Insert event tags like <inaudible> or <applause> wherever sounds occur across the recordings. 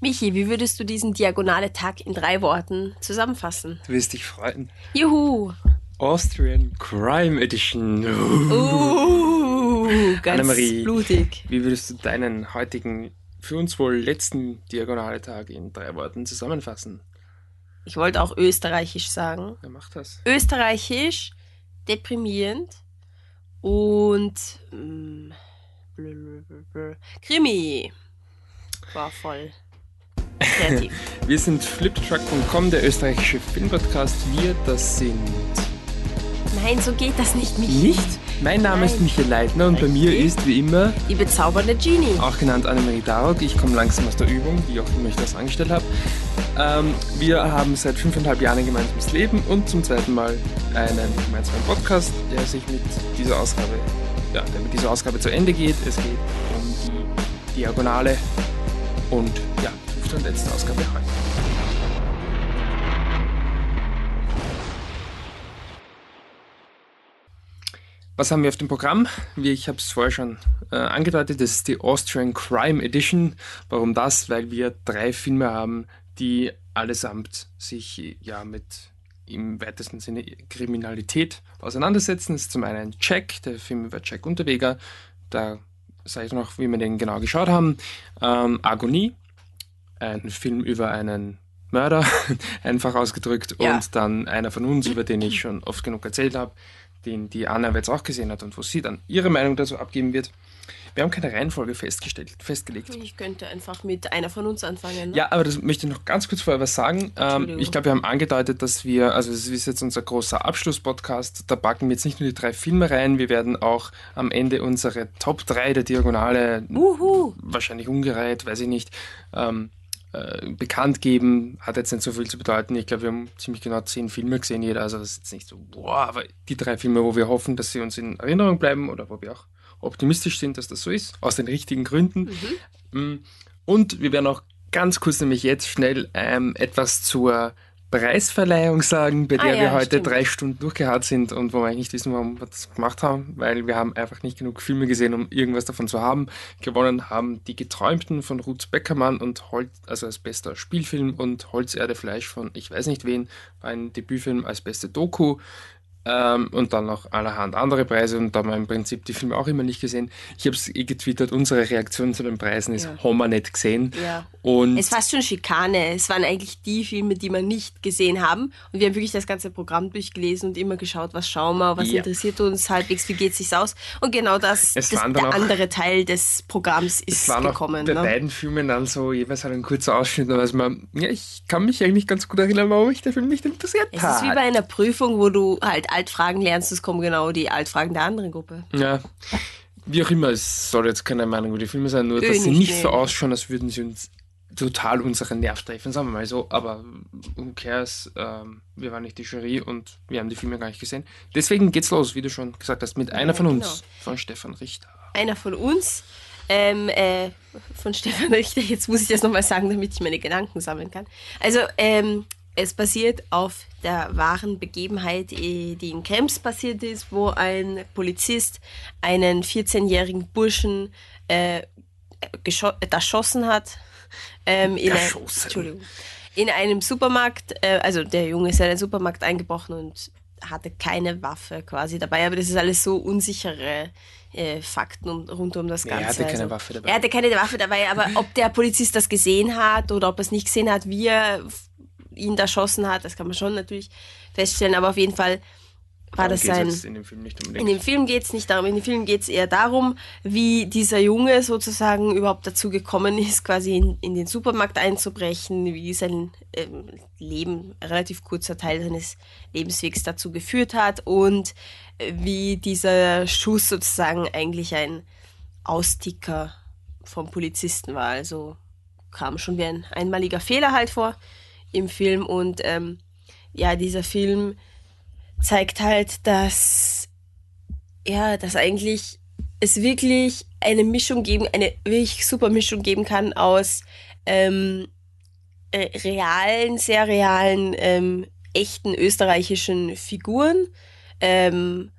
Michi, wie würdest du diesen diagonale Tag in drei Worten zusammenfassen? Du wirst dich freuen. Juhu! Austrian Crime Edition. Uh, ganz Annemarie. blutig. Wie würdest du deinen heutigen, für uns wohl letzten diagonale Tag in drei Worten zusammenfassen? Ich wollte auch österreichisch sagen. Wer macht das? Österreichisch, deprimierend und mm, blablabla. Krimi. War voll kreativ. <laughs> Wir sind fliptruck.com, der österreichische Filmpodcast. Wir, das sind Nein, so geht das nicht, Michi. nicht. Mein Name ist Nein. Michael Leitner und bei mir ist wie immer, Die bezaubernde Genie. auch genannt Annemarie Darok. Ich komme langsam aus der Übung, wie auch immer ich das angestellt habe. Ähm, wir haben seit fünfeinhalb Jahren ein gemeinsames Leben und zum zweiten Mal einen gemeinsamen Podcast, der sich mit dieser Ausgabe, ja, der mit dieser Ausgabe zu Ende geht. Es geht um die Diagonale und ja, fünfte und letzte Ausgabe heute. Was haben wir auf dem Programm? Wie ich habe es vorher schon äh, angedeutet, das ist die Austrian Crime Edition. Warum das? Weil wir drei Filme haben, die allesamt sich ja mit im weitesten Sinne Kriminalität auseinandersetzen. Das ist zum einen Jack, der Film über Jack Unterweger. Da sage ich noch, wie wir den genau geschaut haben. Ähm, Agonie, ein Film über einen Mörder, <laughs> einfach ausgedrückt. Ja. Und dann einer von uns, über den ich <clears throat> schon oft genug erzählt habe, den die Anna jetzt auch gesehen hat und wo sie dann ihre Meinung dazu abgeben wird. Wir haben keine Reihenfolge festgestellt, festgelegt. Ich könnte einfach mit einer von uns anfangen. Ne? Ja, aber das möchte ich noch ganz kurz vorher was sagen. Ähm, ich glaube, wir haben angedeutet, dass wir, also das ist jetzt unser großer Abschlusspodcast, da packen wir jetzt nicht nur die drei Filme rein, wir werden auch am Ende unsere Top 3 der Diagonale Uhu. wahrscheinlich ungereiht, weiß ich nicht, ähm, äh, bekannt geben. Hat jetzt nicht so viel zu bedeuten. Ich glaube, wir haben ziemlich genau zehn Filme gesehen, jeder. Also das ist jetzt nicht so, boah, aber die drei Filme, wo wir hoffen, dass sie uns in Erinnerung bleiben oder wo wir auch optimistisch sind, dass das so ist, aus den richtigen Gründen. Mm. Und wir werden auch ganz kurz nämlich jetzt schnell ähm, etwas zur Preisverleihung sagen, bei Ah der ja, wir heute stimmt. drei Stunden durchgeharrt sind und wo wir eigentlich nicht wissen, warum wir das gemacht haben, weil wir haben einfach nicht genug Filme gesehen, um irgendwas davon zu haben. Gewonnen haben Die Geträumten von Ruth Beckermann und Holz, also als bester Spielfilm und Holzerde Fleisch von ich weiß nicht wen, ein Debütfilm als beste Doku. Ähm, und dann noch allerhand andere Preise und da haben wir im Prinzip die Filme auch immer nicht gesehen. Ich habe es eh getwittert, unsere Reaktion zu den Preisen ist, Ja. haben wir nicht gesehen. Ja. Und Es war schon Schikane. Es waren eigentlich die Filme, die wir nicht gesehen haben. Und wir haben wirklich das ganze Programm durchgelesen und immer geschaut, was schauen wir, was Ja. interessiert uns halbwegs, wie geht es sich aus. Und genau das, Es das der auch- andere Teil des Programms es ist gekommen. bei Ne? beiden Filmen dann so jeweils halt ein kurzer Ausschnitt, aber man, ja, ich kann mich eigentlich ganz gut erinnern, warum mich der Film nicht interessiert Es hat. ist wie bei einer Prüfung, wo du halt Altfragen lernst, es kommen genau die Altfragen der anderen Gruppe. Ja. Wie auch immer, es soll jetzt keine Meinung über die Filme sein, nur Öh, dass sie nicht, nee. so ausschauen, als würden sie uns total unseren Nerv treffen, sagen wir mal so. Aber who cares? Ähm, wir waren nicht die Jury und wir haben die Filme gar nicht gesehen. Deswegen geht's los, wie du schon gesagt hast, mit einer von uns, genau. von Stefan Richter. Einer von uns, ähm, äh, von Stefan Richter, jetzt muss ich das nochmal sagen, damit ich meine Gedanken sammeln kann. Also, ähm, es basiert auf der wahren Begebenheit, eh, die in Krems passiert ist, wo ein Polizist einen 14-jährigen Burschen äh, gescho erschossen hat. Ähm, in ein. In einem Supermarkt, äh, also der Junge ist in einen Supermarkt eingebrochen und hatte keine Waffe quasi dabei, aber das ist alles so unsichere äh, Fakten um, rund um das Ganze. er hatte keine also, Waffe dabei. Er hatte keine Waffe dabei, aber ob der Polizist das gesehen hat oder ob er es nicht gesehen hat, wie f- ihn erschossen hat, das kann man schon natürlich feststellen, aber auf jeden Fall war Darum das sein... in dem Film nicht unbedingt. In dem Film geht es nicht darum, in dem Film geht es eher darum, wie dieser Junge sozusagen überhaupt dazu gekommen ist, quasi in, in den Supermarkt einzubrechen, wie sein ähm, Leben, relativ kurzer Teil seines Lebenswegs dazu geführt hat und äh, wie dieser Schuss sozusagen eigentlich ein Austicker vom Polizisten war. Also kam schon wie ein einmaliger Fehler halt vor im Film und ähm, ja, dieser Film zeigt halt, dass ja, dass eigentlich es wirklich eine Mischung geben, eine wirklich super Mischung geben kann aus ähm, äh, realen, sehr realen, ähm, echten österreichischen Figuren, ähm,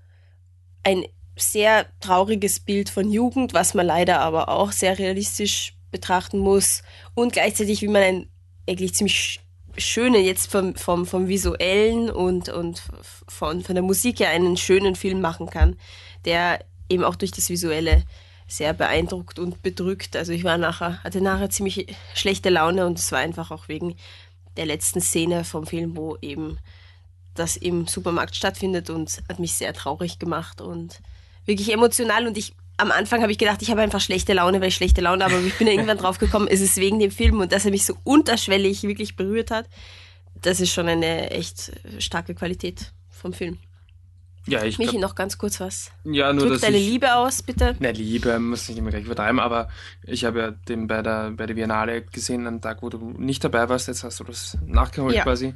ein sehr trauriges Bild von Jugend, was man leider aber auch sehr realistisch betrachten muss. Und gleichzeitig, wie man einen eigentlich ziemlich schönen, jetzt vom, vom, vom visuellen und, und von, von der Musik her einen schönen Film machen kann, der eben auch durch das Visuelle sehr beeindruckt und bedrückt. Also ich war nachher, hatte nachher ziemlich schlechte Laune und es war einfach auch wegen der letzten Szene vom Film, wo eben das im Supermarkt stattfindet und hat mich sehr traurig gemacht und wirklich emotional und ich am Anfang habe ich gedacht, ich habe einfach schlechte Laune, weil ich schlechte Laune habe, aber ich bin irgendwann <laughs> drauf gekommen, es ist wegen dem Film und dass er mich so unterschwellig wirklich berührt hat. Das ist schon eine echt starke Qualität vom Film. Ja, ich Michi, noch ganz kurz was. Ja, nur Drück deine ich, Liebe aus, bitte. Ne, Liebe muss ich immer gleich übertreiben, aber ich habe ja den bei der, bei der Biennale gesehen, am Tag, wo du nicht dabei warst, jetzt hast du das nachgeholt Ja. quasi.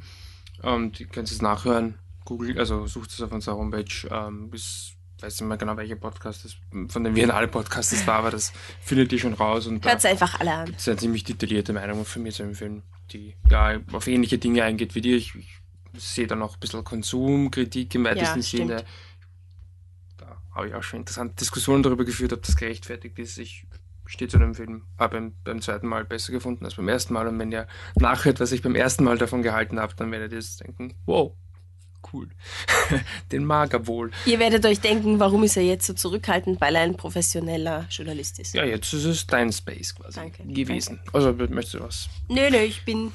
Und ihr könnt es nachhören. Google, also sucht es auf unserer Homepage. Ähm, bis, weiß nicht mehr genau, welcher Podcast das von den Biennale Podcast das war, aber das findet ihr schon raus. Und Hört einfach alle an. gibt es eine ziemlich detaillierte Meinung von mir zu dem Film, die ja auf ähnliche Dinge eingeht wie dir. Ich, ich sehe da noch ein bisschen Konsumkritik im weitesten stimmt. Sinne. Da habe ich auch schon interessante Diskussionen darüber geführt, ob das gerechtfertigt ist. Ich stehe zu dem Film, habe beim, beim zweiten Mal besser gefunden als beim ersten Mal. Und wenn ihr nachhört, was ich beim ersten Mal davon gehalten habe, dann werdet ihr jetzt denken, wow, cool. <laughs> Den mag er wohl. Ihr werdet euch denken, warum ist er jetzt so zurückhaltend, weil er ein professioneller Journalist ist. Ja, jetzt ist es dein Space quasi Danke, gewesen. Also möchtest du was? Nö, nö, ich bin.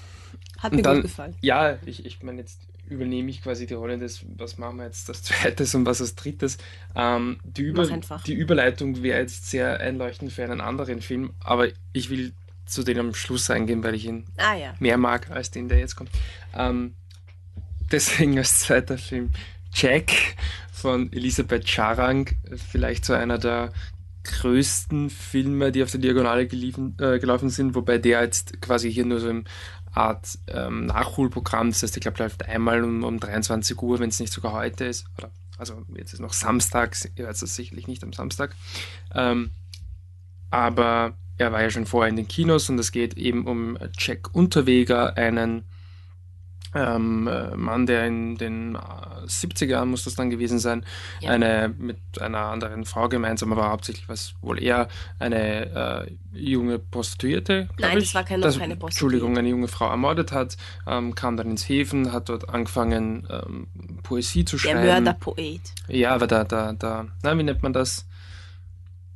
Hat mir dann, gut gefallen. Ja, ich, ich meine, jetzt übernehme ich quasi die Rolle des, was machen wir jetzt das <laughs> zweites und was als drittes. Ähm, die, Über, die Überleitung wäre jetzt sehr einleuchtend für einen anderen Film, aber ich will zu den am Schluss eingehen, weil ich ihn Ah ja. mehr mag als den, der jetzt kommt. Ähm, deswegen als zweiter Film Jack von Elisabeth Charang, vielleicht so einer der größten Filme, die auf der Diagonale geliefen, äh, gelaufen sind, wobei der jetzt quasi hier nur so im Art ähm, Nachholprogramm, das heißt, ich glaube, läuft einmal um, um 23 Uhr, wenn es nicht sogar heute ist, oder also jetzt ist noch Samstag, ihr hört es sicherlich nicht am Samstag, ähm, aber er war ja schon vorher in den Kinos und es geht eben um Jack Unterweger, einen ähm, äh, Mann, der in den äh, 70er Jahren muss das dann gewesen sein, Ja. eine mit einer anderen Frau gemeinsam, aber hauptsächlich was wohl eher eine äh, junge Prostituierte. Nein, ich, das war keine- das, keine Prostituierte. Entschuldigung, eine junge Frau ermordet hat, ähm, kam dann ins Häfen, hat dort angefangen ähm, Poesie zu Der schreiben. Mörderpoet. Ja, aber da, da, da, na, wie nennt man das?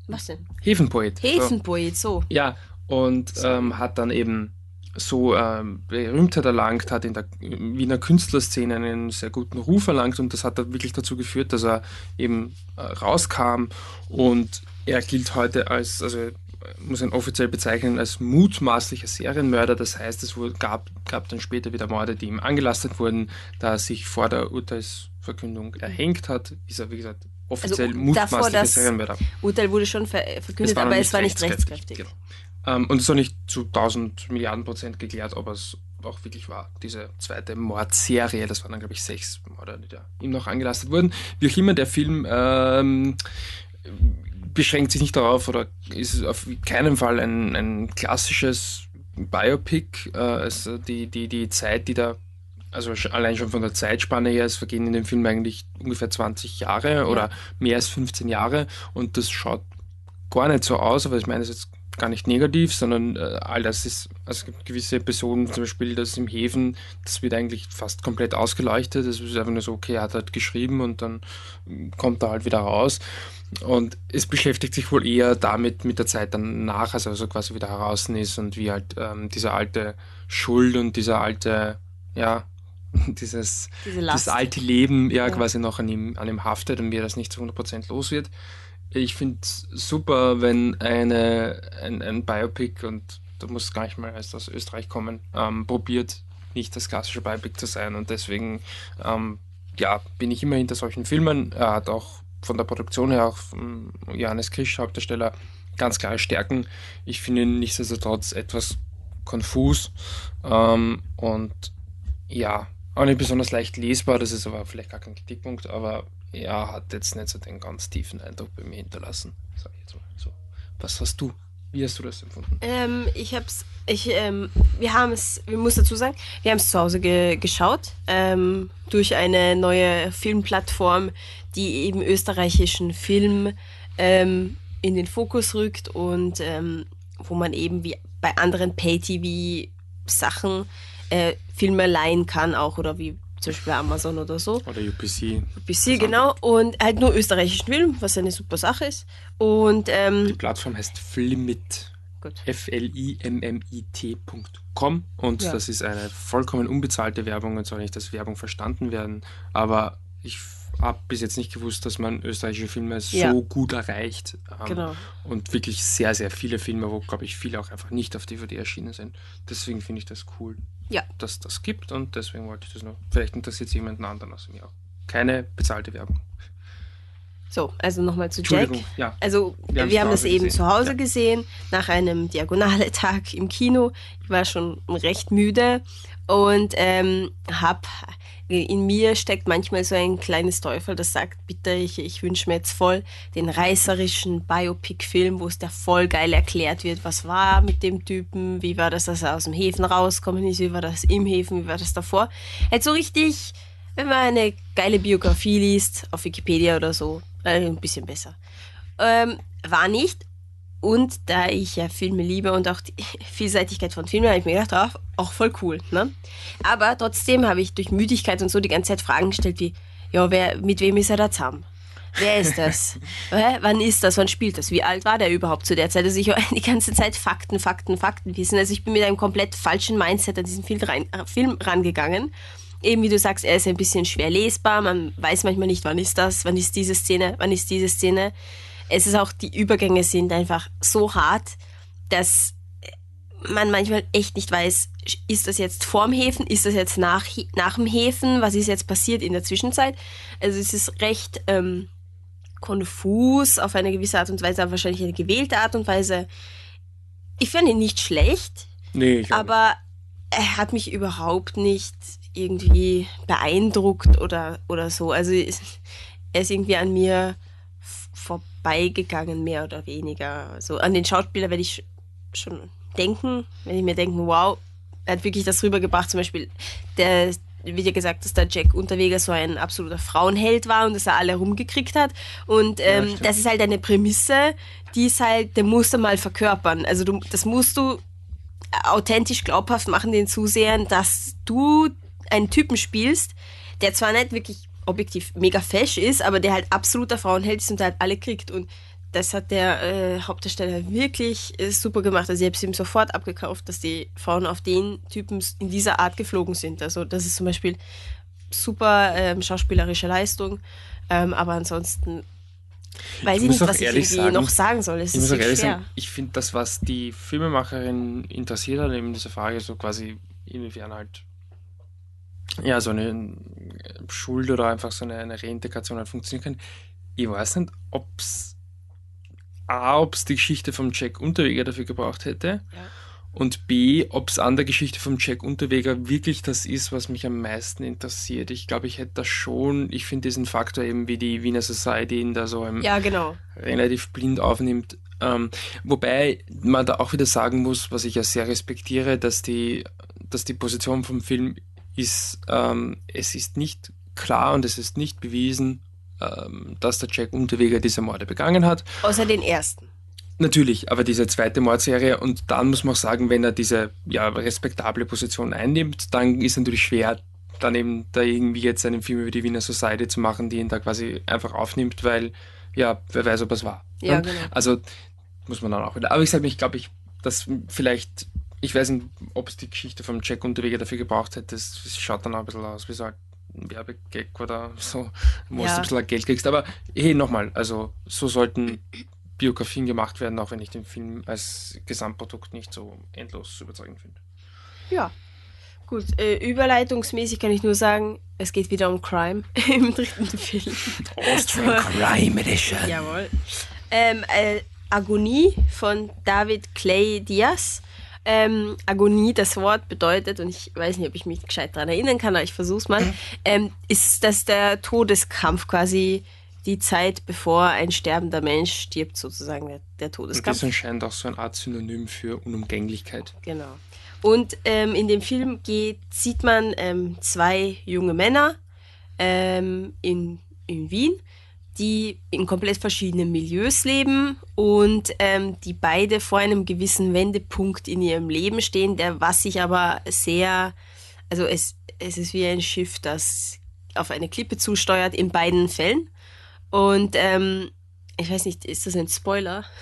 Was denn? Hefenpoet. So. Häfenpoet, so. Ja, und ähm, hat dann eben so ähm, Berühmtheit erlangt, hat in der Wiener Künstlerszene einen sehr guten Ruf erlangt und das hat dann wirklich dazu geführt, dass er eben äh, rauskam und er gilt heute als, also äh, muss ihn offiziell bezeichnen als mutmaßlicher Serienmörder. Das heißt, es wurde, gab, gab dann später wieder Morde, die ihm angelastet wurden, da er sich vor der Urteilsverkündung erhängt hat, ist er, wie gesagt, offiziell Also, mutmaßlicher das- Serienmörder. Urteil wurde schon ver verkündet, noch aber es war nicht rechtskräftig. Genau. Ähm, und es ist auch nicht zu 1000 Milliarden Prozent geklärt, ob es auch wirklich war. Diese zweite Mordserie, das waren dann, glaube ich, sechs Morde, die da ihm noch angelastet wurden. Wie auch immer, der Film ähm, beschränkt sich nicht darauf oder ist auf keinen Fall ein, ein klassisches Biopic. Äh, also die, die, die Zeit, die da also allein schon von der Zeitspanne her, es vergehen in dem Film eigentlich ungefähr 20 Jahre oder mehr als 15 Jahre und das schaut gar nicht so aus, aber ich meine das ist jetzt gar nicht negativ, sondern äh, all das ist, also es gibt gewisse Episoden, zum Beispiel das im Häfen, das wird eigentlich fast komplett ausgeleuchtet, es ist einfach nur so, okay, er hat halt geschrieben und dann mm, kommt er halt wieder raus und es beschäftigt sich wohl eher damit mit der Zeit danach, also, also quasi wieder heraus ist und wie halt ähm, diese alte Schuld und dieser alte, ja, <laughs> dieses, Diese das alte Leben ja, Ja. quasi noch an ihm, an ihm haftet und wie er das nicht zu 100% los wird. Ich finde es super, wenn eine, ein, ein Biopic, und da muss gar nicht mal erst aus Österreich kommen, ähm, probiert, nicht das klassische Biopic zu sein. Und deswegen ähm, ja, bin ich immer hinter solchen Filmen. Er hat auch von der Produktion her, auch Johannes Krisch, Hauptdarsteller, ganz klare Stärken. Ich finde ihn nichtsdestotrotz etwas konfus ähm, und ja, auch nicht besonders leicht lesbar, das ist aber vielleicht gar kein Kritikpunkt, aber er hat jetzt nicht so den ganz tiefen Eindruck bei mir hinterlassen. Sag ich jetzt mal so. Was hast du? Wie hast du das empfunden? Ähm, ich hab's, ich, ähm, wir haben es, wir muss dazu sagen, wir haben es zu Hause ge geschaut, ähm, durch eine neue Filmplattform, die eben österreichischen Film ähm, in den Fokus rückt und ähm, wo man eben wie bei anderen Pay-TV-Sachen äh, Filme leihen kann auch oder wie zum Beispiel Amazon oder so. Oder UPC. UPC, genau. Und halt nur österreichischen Film, was eine super Sache ist. Und ähm, die Plattform heißt Flimit. F-L-I-M-M-I-T.com und ja. das ist eine vollkommen unbezahlte Werbung und soll nicht als Werbung verstanden werden. Aber ich habe bis jetzt nicht gewusst, dass man österreichische Filme so ja. gut erreicht. Ähm, genau. Und wirklich sehr, sehr viele Filme, wo, glaube ich, viele auch einfach nicht auf DVD erschienen sind. Deswegen finde ich das cool ja. dass das gibt und deswegen wollte ich das noch. Vielleicht interessiert es jemanden anderen außer mir auch. Keine bezahlte Werbung. So, also nochmal zu Jack. Ja. Also wir, wir haben das eben gesehen. zu Hause ja. gesehen, nach einem Diagonale-Tag im Kino. Ich war schon recht müde und ähm, habe in mir steckt manchmal so ein kleines Teufel, das sagt, bitte, ich, ich wünsche mir jetzt voll den reißerischen Biopic-Film, wo es da voll geil erklärt wird, was war mit dem Typen, wie war das, dass er aus dem Häfen rauskommen ist, wie war das im Häfen, wie war das davor. Halt so richtig, wenn man eine geile Biografie liest, auf Wikipedia oder so, äh, ein bisschen besser. Ähm, war nicht. Und da ich ja Filme liebe und auch die <laughs> Vielseitigkeit von Filmen, habe ich mir gedacht, auch, auch voll cool. Ne? Aber trotzdem habe ich durch Müdigkeit und so die ganze Zeit Fragen gestellt wie, ja, wer, mit wem ist er da zusammen? Wer ist das? <laughs> Wann ist das? Wann spielt das? Wie alt war der überhaupt zu der Zeit? Also ich war <laughs> die ganze Zeit Fakten, Fakten, Fakten wissen. Also ich bin mit einem komplett falschen Mindset an diesen Film, rein, äh, Film rangegangen. Eben wie du sagst, er ist ein bisschen schwer lesbar. Man weiß manchmal nicht, wann ist das, wann ist diese Szene, wann ist diese Szene es ist auch, die Übergänge sind einfach so hart, dass man manchmal echt nicht weiß, ist das jetzt vorm Häfen, ist das jetzt nach, nach dem Häfen, was ist jetzt passiert in der Zwischenzeit. Also es ist recht ähm, konfus auf eine gewisse Art und Weise, aber wahrscheinlich eine gewählte Art und Weise. Ich finde ihn nicht schlecht, nee, aber er hat mich überhaupt nicht irgendwie beeindruckt oder, oder so. Also er ist irgendwie an mir vorbeigegangen, mehr oder weniger. So an den Schauspieler werde ich schon denken, wenn ich mir denke, wow, er hat wirklich das rübergebracht, zum Beispiel, der wie dir gesagt, dass der Jack Unterweger so ein absoluter Frauenheld war und dass er alle rumgekriegt hat. Und ähm, ja, das ist halt eine Prämisse, die ist halt, der musst du mal verkörpern. Also du, das musst du authentisch glaubhaft machen den Zusehern, dass du einen Typen spielst, der zwar nicht wirklich objektiv mega fesch ist, aber der halt absoluter Frauenheld ist und halt alle kriegt. Und das hat der äh, Hauptdarsteller wirklich äh, super gemacht. Also ich habe es ihm sofort abgekauft, dass die Frauen auf den Typen in dieser Art geflogen sind. Also das ist zum Beispiel super ähm, schauspielerische Leistung. Ähm, aber ansonsten weiß ich, ich nicht, was ich irgendwie sagen, noch sagen soll. Es ich muss auch ehrlich schwer. sagen, ich finde das, was die Filmemacherin interessiert hat, in dieser Frage, so quasi inwiefern halt ja, so eine Schuld oder einfach so eine, eine Reintegration halt funktionieren kann. Ich weiß nicht, ob es A, ob es die Geschichte vom Jack Unterweger dafür gebraucht hätte ja. und B, ob es an der Geschichte vom Jack Unterweger wirklich das ist, was mich am meisten interessiert. Ich glaube, ich hätte das schon, ich finde diesen Faktor eben, wie die Wiener Society ihn da so ja, genau. relativ blind aufnimmt. Ähm, wobei man da auch wieder sagen muss, was ich ja sehr respektiere, dass die, dass die Position vom Film ist, ähm, es ist nicht klar und es ist nicht bewiesen, ähm, dass der Jack Unterweger diese Morde begangen hat. Außer den ersten. Natürlich, aber diese zweite Mordserie und dann muss man auch sagen, wenn er diese ja, respektable Position einnimmt, dann ist es natürlich schwer, dann eben da irgendwie jetzt einen Film über die Wiener Society zu machen, die ihn da quasi einfach aufnimmt, weil ja, wer weiß, ob es war. Ja, genau. Also muss man dann auch wieder. Aber ich sage ich glaube, ich, dass vielleicht ich weiß nicht, ob es die Geschichte vom Jack Unterweger dafür gebraucht hätte. Das, schaut dann auch ein bisschen aus wie so ein Werbegag oder so, wo ja. du ein bisschen Geld kriegst. Aber hey, nochmal, also so sollten Biografien gemacht werden, auch wenn ich den Film als Gesamtprodukt nicht so endlos überzeugend finde. Ja. Gut, äh, überleitungsmäßig kann ich nur sagen, es geht wieder um Crime <laughs> im dritten Film. Austrian Crime Edition. Jawohl. Ähm, äh, Agonie von David Clay Diaz ähm, Agonie, das Wort bedeutet, und ich weiß nicht, ob ich mich gescheit daran erinnern kann, aber ich versuch's mal, mhm. ähm, ist das der Todeskampf quasi die Zeit, bevor ein sterbender Mensch stirbt, sozusagen der, der Todeskampf. Und das anscheinend auch so eine Art Synonym für Unumgänglichkeit. Genau. Und ähm, in dem Film geht, sieht man ähm, zwei junge Männer ähm, in, in Wien, die in komplett verschiedenen Milieus leben und ähm, die beide vor einem gewissen Wendepunkt in ihrem Leben stehen, der was sich aber sehr, also es, es ist wie ein Schiff, das auf eine Klippe zusteuert in beiden Fällen. Und ähm, ich weiß nicht, ist das ein Spoiler? <laughs>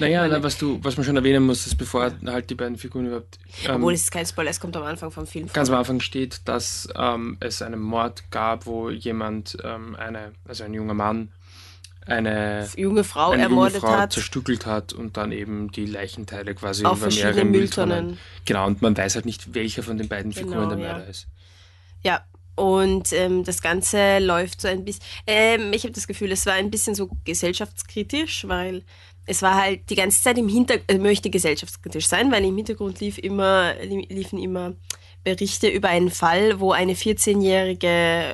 Naja, na, was, du, was man schon erwähnen muss, ist, bevor halt die beiden Figuren überhaupt. Ähm, Obwohl es ist kein Spoiler, es kommt am Anfang vom Film vor. Ganz am Anfang steht, dass ähm, es einen Mord gab, wo jemand, ähm, eine, also ein junger Mann, eine junge Frau eine ermordet junge Frau hat. zerstückelt hat und dann eben die Leichenteile quasi Auf über mehrere Mülltonnen. Genau, und man weiß halt nicht, welcher von den beiden genau, Figuren der Mörder ja. ist. Ja, und ähm, das Ganze läuft so ein bisschen, ähm, ich habe das Gefühl, es war ein bisschen so gesellschaftskritisch, weil es war halt die ganze Zeit im Hintergrund, äh, möchte gesellschaftskritisch sein, weil im Hintergrund lief immer, liefen immer Berichte über einen Fall, wo eine 14-jährige,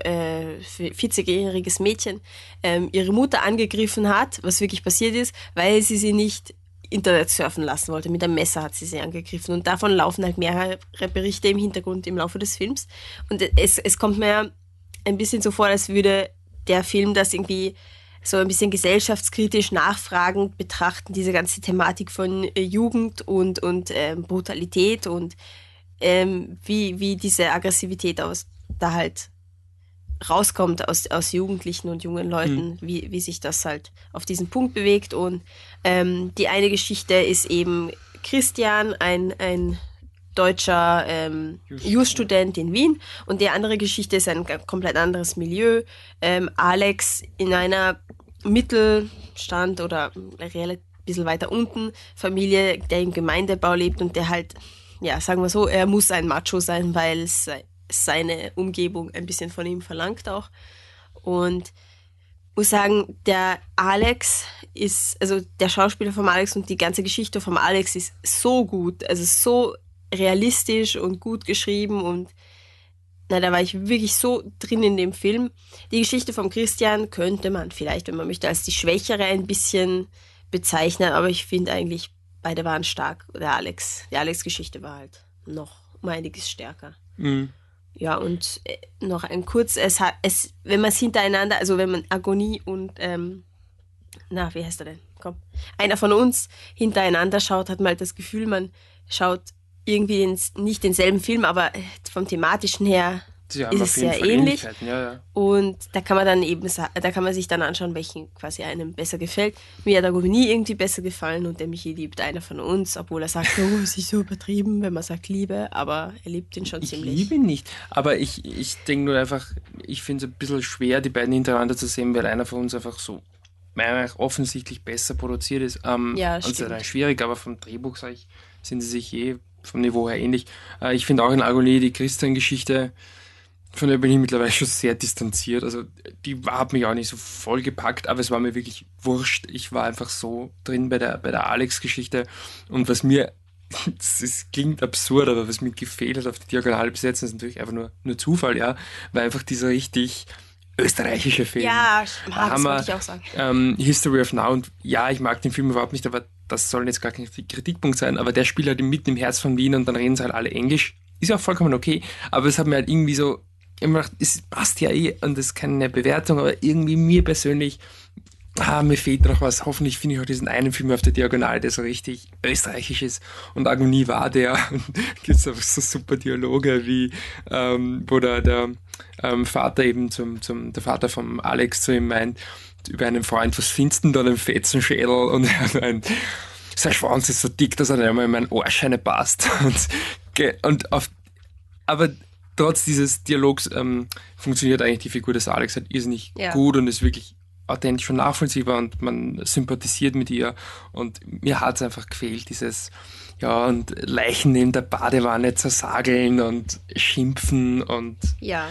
äh, 40-jähriges Mädchen ähm, ihre Mutter angegriffen hat, was wirklich passiert ist, weil sie sie nicht Internet surfen lassen wollte. Mit einem Messer hat sie sie angegriffen. Und davon laufen halt mehrere Berichte im Hintergrund im Laufe des Films. Und es, es kommt mir ein bisschen so vor, als würde der Film das irgendwie so ein bisschen gesellschaftskritisch nachfragend betrachten, diese ganze Thematik von äh, Jugend und, und ähm, Brutalität und ähm, wie, wie diese Aggressivität aus, da halt rauskommt aus, aus Jugendlichen und jungen Leuten, mhm. wie, wie sich das halt auf diesen Punkt bewegt. Und ähm, die eine Geschichte ist eben Christian, ein, ein deutscher ähm, Jus-Student in Wien. Und die andere Geschichte ist ein komplett anderes Milieu. Ähm, Alex in einer Mittelstand oder relativ bisschen weiter unten Familie, der im Gemeindebau lebt und der halt, ja, sagen wir so, er muss ein Macho sein, weil es seine Umgebung ein bisschen von ihm verlangt auch. Und muss sagen, der Alex ist, also der Schauspieler vom Alex und die ganze Geschichte vom Alex ist so gut, also so realistisch und gut geschrieben und na, da war ich wirklich so drin in dem Film. Die Geschichte vom Christian könnte man vielleicht, wenn man möchte, als die schwächere ein bisschen bezeichnen, aber ich finde eigentlich, beide waren stark. Der Alex, die Alex-Geschichte war halt noch um einiges stärker. Mhm. Ja, und äh, noch ein kurz, es hat, es, wenn man es hintereinander, also wenn man Agonie und, ähm, na, wie heißt er denn? Komm. Einer von uns hintereinander schaut, hat man halt das Gefühl, man schaut irgendwie ins, nicht denselben Film, aber äh, vom thematischen her Sie ist sehr ähnlich. Ja, ja. Und da kann man dann eben, da kann man sich dann anschauen, welchen quasi einem besser gefällt. Mir hat Agonie irgendwie besser gefallen und der Michi liebt einer von uns, obwohl er sagt, <laughs> oh, es ist so übertrieben, wenn man sagt Liebe, aber er liebt ihn schon ich ziemlich. Ich liebe ihn nicht, aber ich, ich denke nur einfach, ich finde es ein bisschen schwer, die beiden hintereinander zu sehen, weil einer von uns einfach so meiner offensichtlich besser produziert ist. Ähm, ja, also stimmt. schwierig, aber vom Drehbuch, sage ich, sind sie sich eh vom Niveau her ähnlich. Äh, ich finde auch in Agonie die Christian-Geschichte von der bin ich mittlerweile schon sehr distanziert. Also die hat mich auch nicht so voll gepackt, aber es war mir wirklich wurscht. Ich war einfach so drin bei der, bei der Alex-Geschichte. Und was mir, <laughs> das klingt absurd, aber was mir gefehlt hat auf die Diagonale besetzen, ist natürlich einfach nur, nur Zufall, ja. War einfach dieser richtig österreichische Film. Ja, das wollte ich auch sagen. Ähm, History of Now. Und ja, ich mag den Film überhaupt nicht, aber das soll jetzt gar kein Kritikpunkt sein. Aber der spielt halt mitten im Herz von Wien und dann reden sie halt alle Englisch. Ist ja auch vollkommen okay. Aber es hat mir halt irgendwie so immer gedacht, es passt ja eh und das ist keine Bewertung, aber irgendwie mir persönlich, ah, mir fehlt noch was. Hoffentlich finde ich auch diesen einen Film auf der Diagonale, der so richtig österreichisch ist und Agonie war der. <laughs> Und gibt es einfach so super Dialoge, wie ähm, wo der, der ähm, Vater eben zum, zum, der Vater von Alex zu ihm meint, über einen Freund, was findest du denn da, einen Fetzenschädel? Und er meint, sein Schwanz ist so dick, dass er nicht einmal in meinen Ohrscheine passt. <laughs> Und, und auf, aber trotz dieses Dialogs ähm, funktioniert eigentlich die Figur des Alex halt irrsinnig ja. gut und ist wirklich authentisch und nachvollziehbar und man sympathisiert mit ihr und mir hat es einfach gefehlt, dieses ja und Leichen neben der Badewanne zersageln und schimpfen und ja.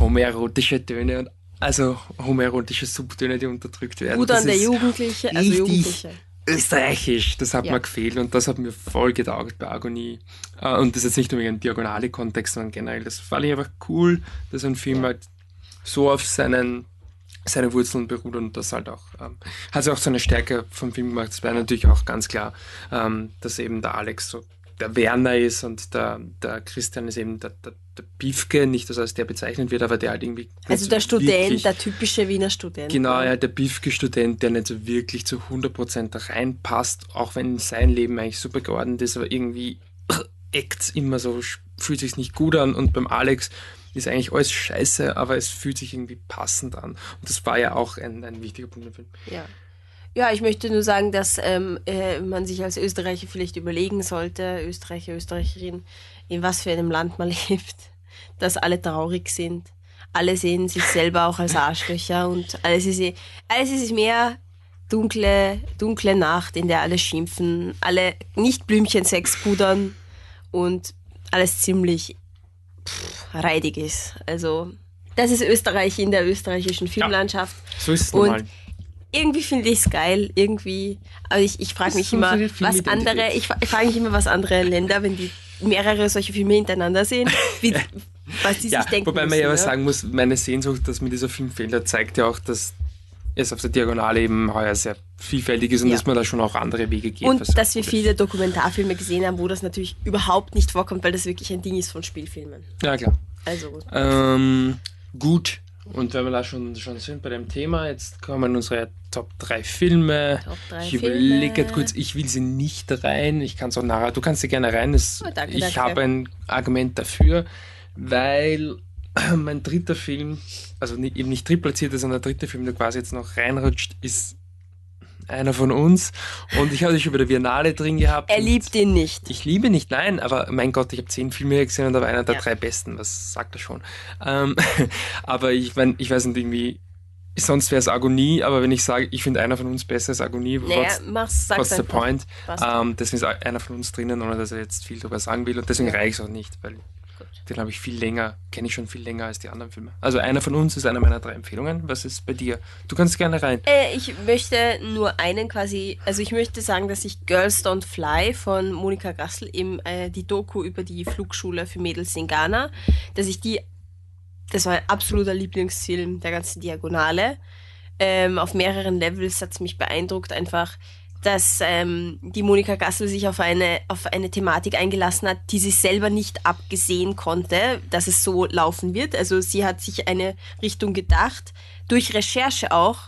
homoerotische Töne und also homoerotische Subtöne, die unterdrückt werden. Gut an der Jugendliche, also Jugendliche österreichisch, das hat ja. mir gefehlt und das hat mir voll getaugt bei Agonie. Äh, und das ist jetzt nicht nur im diagonale Kontext, sondern generell. Das fand ich einfach cool, dass ein Film ja. halt so auf seinen, seine Wurzeln beruht und das halt auch, ähm, hat sich auch so eine Stärke vom Film gemacht. Das war natürlich auch ganz klar, ähm, dass eben der Alex so der Werner ist und der, der Christian ist eben der, der, der Biefke, nicht dass er als der bezeichnet wird, aber der halt irgendwie. Also der Student, wirklich, der typische Wiener Student. Genau, ja, der Biefke-Student, der nicht so wirklich zu 100% reinpasst, auch wenn sein Leben eigentlich super geordnet ist, aber irgendwie <clears throat> eckt immer so, fühlt sich nicht gut an und beim Alex ist eigentlich alles scheiße, aber es fühlt sich irgendwie passend an. Und das war ja auch ein, ein wichtiger Punkt im Film. Ja. Ja, ich möchte nur sagen, dass ähm, äh, man sich als Österreicher vielleicht überlegen sollte, Österreicher, Österreicherin, in was für einem Land man <laughs> lebt, dass alle traurig sind. Alle sehen sich selber auch als Arschlöcher und alles ist, alles ist mehr dunkle, dunkle Nacht, in der alle schimpfen, alle nicht Blümchen Sex pudern und alles ziemlich pff, reidig ist. Also, das ist Österreich in der österreichischen Filmlandschaft. Ja, so ist es normal irgendwie finde ich es geil, irgendwie. Aber ich, ich frage mich immer, was andere, ich, ich frage mich immer, was andere Länder, wenn die mehrere solche Filme hintereinander sehen, wie, was die ja, sich denken. Wobei man müssen, ja aber sagen muss, meine Sehnsucht, dass mir dieser Film fehlt, zeigt ja auch, dass es auf der Diagonale eben heuer sehr vielfältig ist und ja. dass man da schon auch andere Wege geht. Und dass wir viele. Dokumentarfilme gesehen haben, wo das natürlich überhaupt nicht vorkommt, weil das wirklich ein Ding ist von Spielfilmen. Ja, klar. Also. Ähm, gut, und wenn wir da schon, schon sind bei dem Thema, jetzt kommen unsere Top 3 Filme. Top 3 ich überlege kurz, ich will sie nicht rein. Ich kann es auch nachher, du kannst sie gerne rein. Das, oh, danke, ich danke. habe ein Argument dafür, weil mein dritter Film, also nicht, eben nicht drittplatziert, sondern der dritte Film, der quasi jetzt noch reinrutscht, ist einer von uns. Und ich habe dich über der Biennale drin gehabt. Er liebt ihn nicht. Ich liebe nicht, nein, aber mein Gott, ich habe zehn Filme gesehen und da war einer der ja. drei besten. Was sagt er schon? Ähm, <laughs> aber ich meine, ich weiß nicht, irgendwie, sonst wäre es Agonie, aber wenn ich sage, ich finde einer von uns besser als Agonie, naja, what's, mach's, what's the point? Ähm, deswegen ist einer von uns drinnen, ohne dass er jetzt viel darüber sagen will und deswegen ja. reicht es auch nicht, weil den habe ich viel länger, kenne ich schon viel länger als die anderen Filme. Also einer von uns ist einer meiner drei Empfehlungen. Was ist bei dir? Du kannst gerne rein. Äh, ich möchte nur einen quasi, also ich möchte sagen, dass ich Girls Don't Fly von Monika Gassel, eben äh, die Doku über die Flugschule für Mädels in Ghana, dass ich die, das war ein absoluter Lieblingsfilm der ganzen Diagonale. Ähm, auf mehreren Levels hat es mich beeindruckt, einfach dass ähm, die Monika Gassel sich auf eine, auf eine Thematik eingelassen hat, die sie selber nicht abgesehen konnte, dass es so laufen wird. Also sie hat sich eine Richtung gedacht, durch Recherche auch,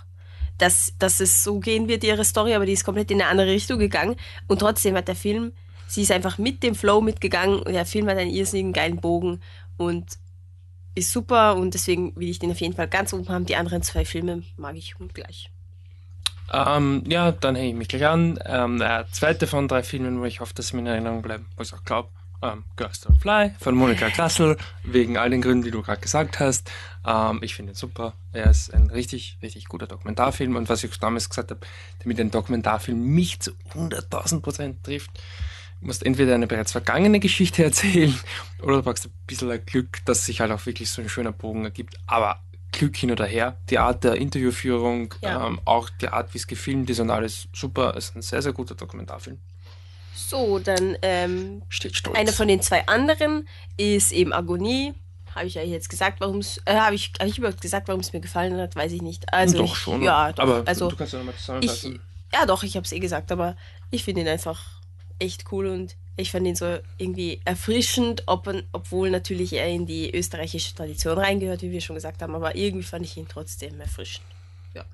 dass, dass es so gehen wird, ihre Story, aber die ist komplett in eine andere Richtung gegangen. Und trotzdem hat der Film, sie ist einfach mit dem Flow mitgegangen. Der Film hat einen irrsinnigen geilen Bogen und ist super und deswegen will ich den auf jeden Fall ganz oben haben. Die anderen zwei Filme mag ich gleich. Ähm, ja, dann hänge ich mich gleich an. Ähm, der zweite von drei Filmen, wo ich hoffe, dass sie mir in Erinnerung bleiben, wo ich auch glaube, ähm, Girls Don't Fly von Monika Klassel, wegen all den Gründen, die du gerade gesagt hast. Ähm, ich finde ihn super. Er ist ein richtig, richtig guter Dokumentarfilm und was ich damals gesagt habe, damit ein Dokumentarfilm mich zu 100.000 Prozent trifft, musst entweder eine bereits vergangene Geschichte erzählen <laughs> oder du brauchst ein bisschen Glück, dass sich halt auch wirklich so ein schöner Bogen ergibt. Aber Glück hin oder her. Die Art der Interviewführung, ja. ähm, auch die Art, wie es gefilmt ist und alles super. Es ist ein sehr, sehr guter Dokumentarfilm. So, dann ähm, einer von den zwei anderen ist eben Agonie. Habe ich ja jetzt gesagt, warum es, äh, habe ich, hab ich überhaupt gesagt, warum es mir gefallen hat, weiß ich nicht. Also doch schon. Ja, doch, aber also, du kannst ja nochmal zusammenfassen. Ich, ja, doch, ich habe es eh gesagt, aber ich finde ihn einfach echt cool und ich fand ihn so irgendwie erfrischend, ob, obwohl natürlich er in die österreichische Tradition reingehört, wie wir schon gesagt haben, aber irgendwie fand ich ihn trotzdem erfrischend. Ja.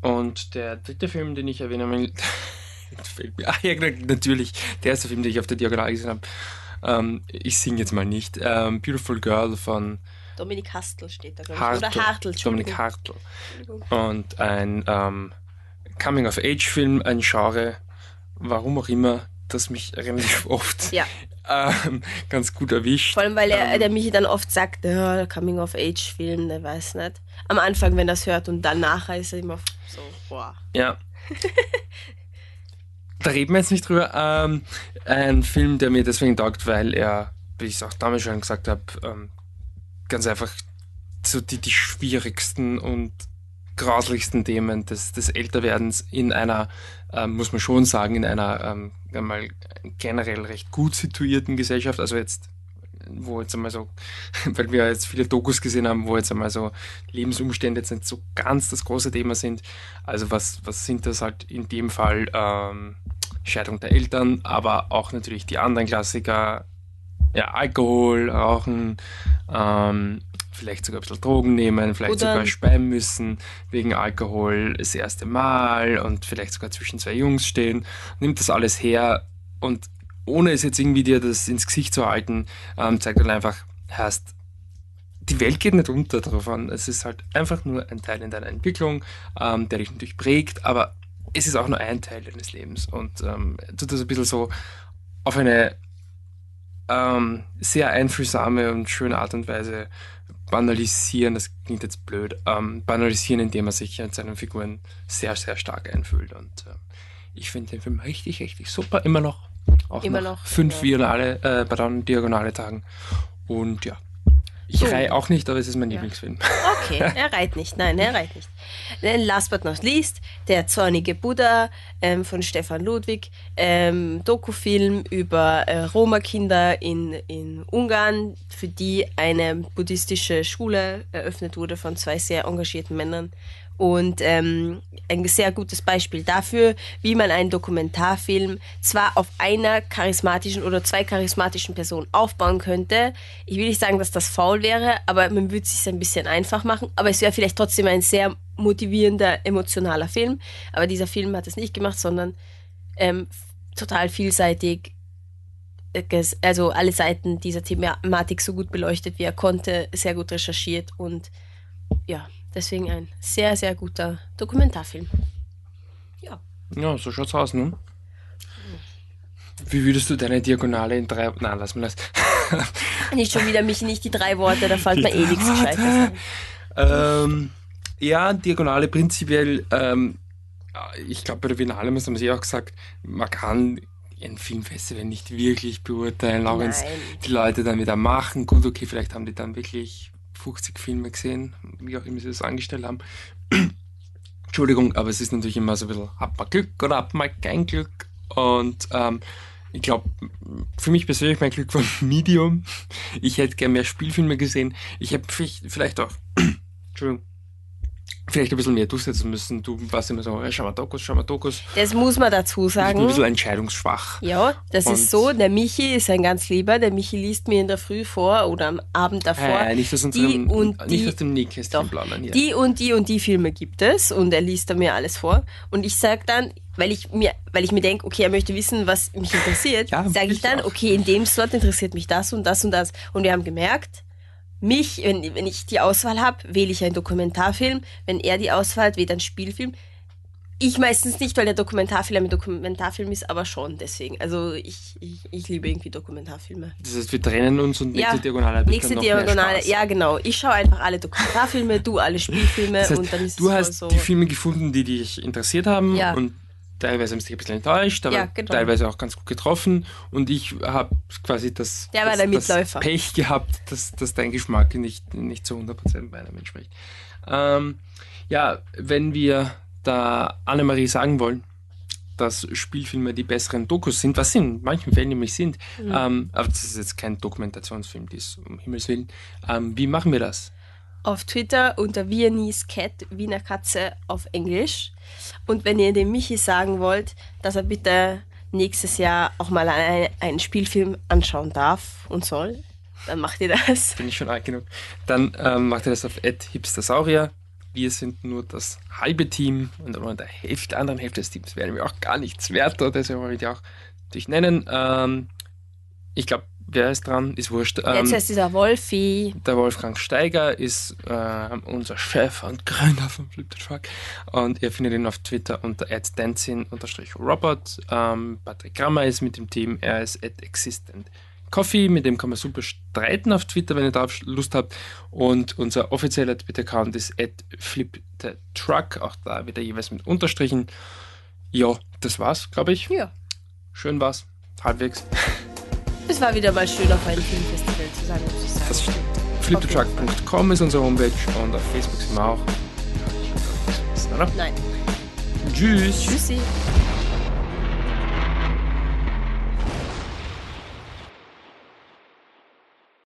Und der dritte Film, den ich erwähnen will, <laughs> fällt mir, ah, ja, natürlich, der erste Film, den ich auf der Diagonale gesehen habe, ähm, ich singe jetzt mal nicht, ähm, Beautiful Girl von Dominik Hartl steht da, glaube ich. Oder Hartl, Dominik Hartl. Und ein ähm, Coming-of-Age-Film, ein Genre, warum auch immer, das mich relativ <laughs> oft ja. ähm, ganz gut erwischt. Vor allem, weil er, ähm, der Michi dann oft sagt, ja, Coming-of-Age-Film, der weiß nicht. Am Anfang, wenn er es hört und dann nachher ist er immer so, boah. Ja. <laughs> da reden wir jetzt nicht drüber. Ähm, ein Film, der mir deswegen taugt, weil er, wie ich es auch damals schon gesagt habe, ähm, ganz einfach so die, die schwierigsten und grauslichsten Themen des, des Älterwerdens in einer, ähm, muss man schon sagen, in einer ähm, mal generell recht gut situierten Gesellschaft, also jetzt wo jetzt einmal so, <laughs> weil wir jetzt viele Dokus gesehen haben, wo jetzt einmal so Lebensumstände jetzt nicht so ganz das große Thema sind. Also was, was sind das halt in dem Fall? Ähm, Scheidung der Eltern, aber auch natürlich die anderen Klassiker, ja, Alkohol, Rauchen, ähm, vielleicht sogar ein bisschen Drogen nehmen, vielleicht Oder sogar speien müssen wegen Alkohol das erste Mal und vielleicht sogar zwischen zwei Jungs stehen. Nimmt das alles her und ohne es jetzt irgendwie dir das ins Gesicht zu halten, ähm, zeigt dann einfach, heißt, die Welt geht nicht unter davon. Es ist halt einfach nur ein Teil in deiner Entwicklung, ähm, der dich natürlich prägt, aber es ist auch nur ein Teil deines Lebens und ähm, tut das ein bisschen so auf eine ähm, sehr einfühlsame und schöne Art und Weise banalisieren, das klingt jetzt blöd, ähm, banalisieren, indem er sich an seinen Figuren sehr, sehr stark einfühlt. Und äh, ich finde den Film richtig, richtig super, immer noch. Auch immer noch. Fünf ja. Diagonale, äh, pardon, diagonale Tagen. Und ja, ich so. reihe auch nicht, aber es ist mein ja. Lieblingsfilm. <laughs> Okay, er reiht nicht. Nein, er reiht nicht. Last but not least, Der zornige Buddha ähm, von Stefan Ludwig. Ähm, Dokufilm über äh, Roma-Kinder in, in Ungarn, für die eine buddhistische Schule eröffnet wurde von zwei sehr engagierten Männern und ähm, ein sehr gutes Beispiel dafür, wie man einen Dokumentarfilm zwar auf einer charismatischen oder zwei charismatischen Personen aufbauen könnte. Ich will nicht sagen, dass das faul wäre, aber man würde es sich ein bisschen einfach machen. Aber es wäre vielleicht trotzdem ein sehr motivierender, emotionaler Film. Aber dieser Film hat es nicht gemacht, sondern ähm, total vielseitig äh, also alle Seiten dieser Thematik so gut beleuchtet, wie er konnte, sehr gut recherchiert und ja, Deswegen ein sehr, sehr guter Dokumentarfilm. Ja. Ja, so schaut's aus, ne? Wie würdest du deine Diagonale in drei. Nein, lass mal das. nicht schon wieder mich nicht die drei Worte, da fällt mir eh nichts Gescheites ähm, Ja, Diagonale prinzipiell. Ähm, ich glaube, bei der Finale haben sie auch gesagt, man kann ein Filmfestival nicht wirklich beurteilen, auch wenn es die Leute dann wieder machen. Gut, okay, vielleicht haben die dann wirklich 50 Filme gesehen, wie auch immer sie das angestellt haben. <clears throat> Entschuldigung, aber es ist natürlich immer so ein bisschen, hat man Glück oder hat man kein Glück? Und ähm, ich glaube, für mich persönlich mein Glück war <laughs> Medium. Ich hätte gerne mehr Spielfilme gesehen. Ich habe vielleicht auch, Entschuldigung, vielleicht ein bisschen mehr durchsetzen müssen. Du warst immer so, schau mal Dokus, schau mal Dokus. Das muss man dazu sagen. ein bisschen entscheidungsschwach. Ja, das und ist so. Der Michi ist ein ganz lieber. Der Michi liest mir in der Früh vor oder am Abend davor. Äh, nicht aus unserem, die und die, nicht aus dem Nähkästchen plaudern hier. Die und die und die Filme gibt es und er liest da mir alles vor. Und ich sage dann, weil ich mir, weil ich mir denke, okay, er möchte wissen, was mich interessiert, ja, sage ich dann, auch. okay, in dem Slot interessiert mich das und das und das. Und wir haben gemerkt, mich, wenn, wenn ich die Auswahl habe, wähle ich einen Dokumentarfilm. Wenn er die Auswahl hat, wählt einen Spielfilm. Ich meistens nicht, weil der Dokumentarfilm ein Dokumentarfilm ist, aber schon deswegen. Also ich, ich, ich liebe irgendwie Dokumentarfilme. Das heißt, wir trennen uns und nächste ja, Diagonale Nächste Diagonale, ja genau. Ich schaue einfach alle Dokumentarfilme, du alle Spielfilme das heißt, und dann ist Du hast so die Filme gefunden, die dich interessiert haben ja. und teilweise haben sie dich ein bisschen enttäuscht, aber ja, genau. teilweise auch ganz gut getroffen. Und ich habe quasi das, das, das, Pech gehabt, dass, dass dein Geschmack nicht, nicht zu 100% meinem entspricht. Ähm, ja, wenn wir da Annemarie sagen wollen, dass Spielfilme die besseren Dokus sind, was sie in manchen Fällen nämlich sind, mhm. ähm, aber das ist jetzt kein Dokumentationsfilm, dies um Himmels Willen. Ähm, wie machen wir das? auf Twitter unter Viennese Cat, Wiener Katze auf Englisch. Und wenn ihr dem Michi sagen wollt, dass er bitte nächstes Jahr auch mal einen, einen Spielfilm anschauen darf und soll, dann macht ihr das. Bin ich schon alt genug. Dann ähm, macht ihr das auf hipstersaurier. Wir sind nur das halbe Team und nur in der Hälfte, anderen Hälfte des Teams werden wir auch gar nichts wert, deswegen wollen wir die auch dich nennen. Ähm, ich glaube, wer ist dran? Ist wurscht. Ähm, Jetzt heißt dieser Wolfi. Der Wolfgang Steiger ist äh, unser Chef und Gründer von Flip the Truck. Und ihr findet ihn auf Twitter unter dancing-robot. Ähm, Patrick Grammer ist mit dem Team, er ist existent. Coffee, mit dem kann man super streiten auf Twitter, wenn ihr da Lust habt. Und unser offizieller Twitter-Account ist at flipthetruck, auch da wieder jeweils mit Unterstrichen. Ja, das war's, glaube ich. Ja. Schön war's. Halbwegs. Es war wieder mal schön, auf einem Filmfestival zu sein, muss ich sagen. Das stimmt. Fliptotruck.com okay. ist unsere Homepage und auf Facebook sind wir auch. Nein. Tschüss. Tschüssi.